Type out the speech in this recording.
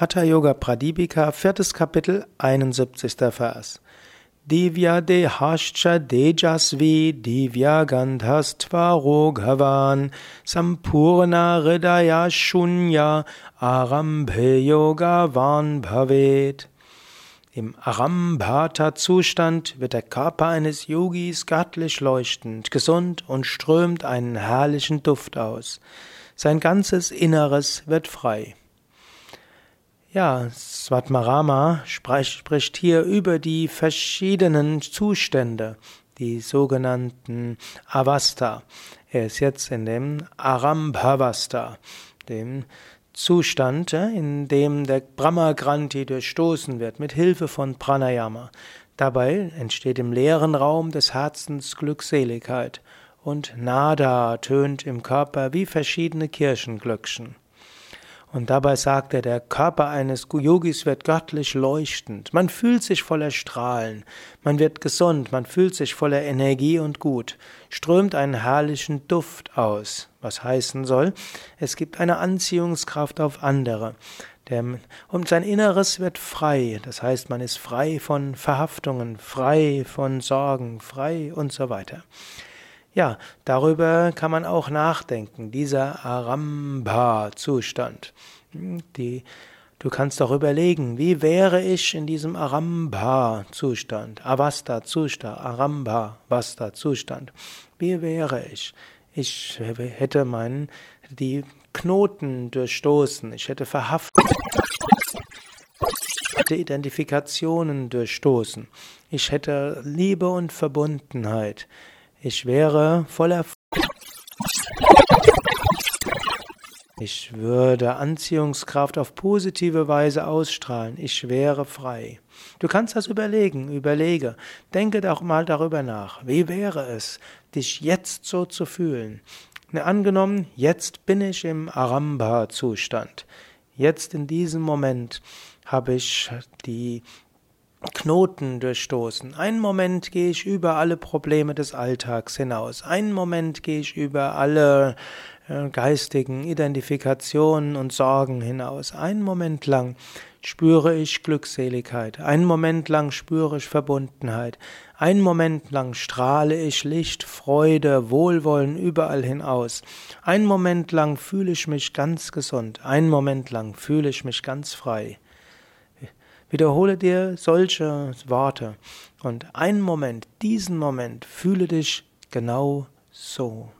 Hatha Yoga Pradipika, viertes Kapitel, 71. Vers. Divya dehascha dejasvi divya gandhastvaro gavan sampurna hridaya shunya arambhe yoga van bhavet. Im Arambhata-Zustand wird der Körper eines Yogis göttlich leuchtend, gesund und strömt einen herrlichen Duft aus. Sein ganzes Inneres wird frei. Ja, Svatmarama spricht hier über die verschiedenen Zustände, die sogenannten Avasta. Er ist jetzt in dem Arambhavasta, dem Zustand, in dem der Brahmagranthi durchstoßen wird mit Hilfe von Pranayama. Dabei entsteht im leeren Raum des Herzens Glückseligkeit und Nada tönt im Körper wie verschiedene Kirchenglöckchen. Und dabei sagt er, der Körper eines Yogis wird göttlich leuchtend. Man fühlt sich voller Strahlen. Man wird gesund. Man fühlt sich voller Energie und gut. Strömt einen herrlichen Duft aus. Was heißen soll, es gibt eine Anziehungskraft auf andere. und sein Inneres wird frei. Das heißt, man ist frei von Verhaftungen, frei von Sorgen, frei und so weiter. Ja, darüber kann man auch nachdenken, dieser Arambha-Zustand. Die, du kannst auch überlegen, wie wäre ich in diesem Arambha-Zustand, Avasta-Zustand, Arambha-Vasta-Zustand. Wie wäre ich? Ich hätte meinen, die Knoten durchstoßen, ich hätte verhaftet, Identifikationen durchstoßen, ich hätte Liebe und Verbundenheit, ich wäre voller ich würde Anziehungskraft auf positive Weise ausstrahlen. Ich wäre frei. Du kannst das überlegen, überlege. Denke doch mal darüber nach. Wie wäre es, dich jetzt so zu fühlen? Angenommen, jetzt bin ich im Aramba-Zustand. Jetzt in diesem Moment habe ich die Knoten durchstoßen. Einen Moment gehe ich über alle Probleme des Alltags hinaus. Einen Moment gehe ich über alle äh, geistigen Identifikationen und Sorgen hinaus. Einen Moment lang spüre ich Glückseligkeit. Einen Moment lang spüre ich Verbundenheit. Einen Moment lang strahle ich Licht, Freude, Wohlwollen überall hinaus. Einen Moment lang fühle ich mich ganz gesund. Einen Moment lang fühle ich mich ganz frei. Wiederhole dir solche Worte und einen Moment, diesen Moment, fühle dich genau so.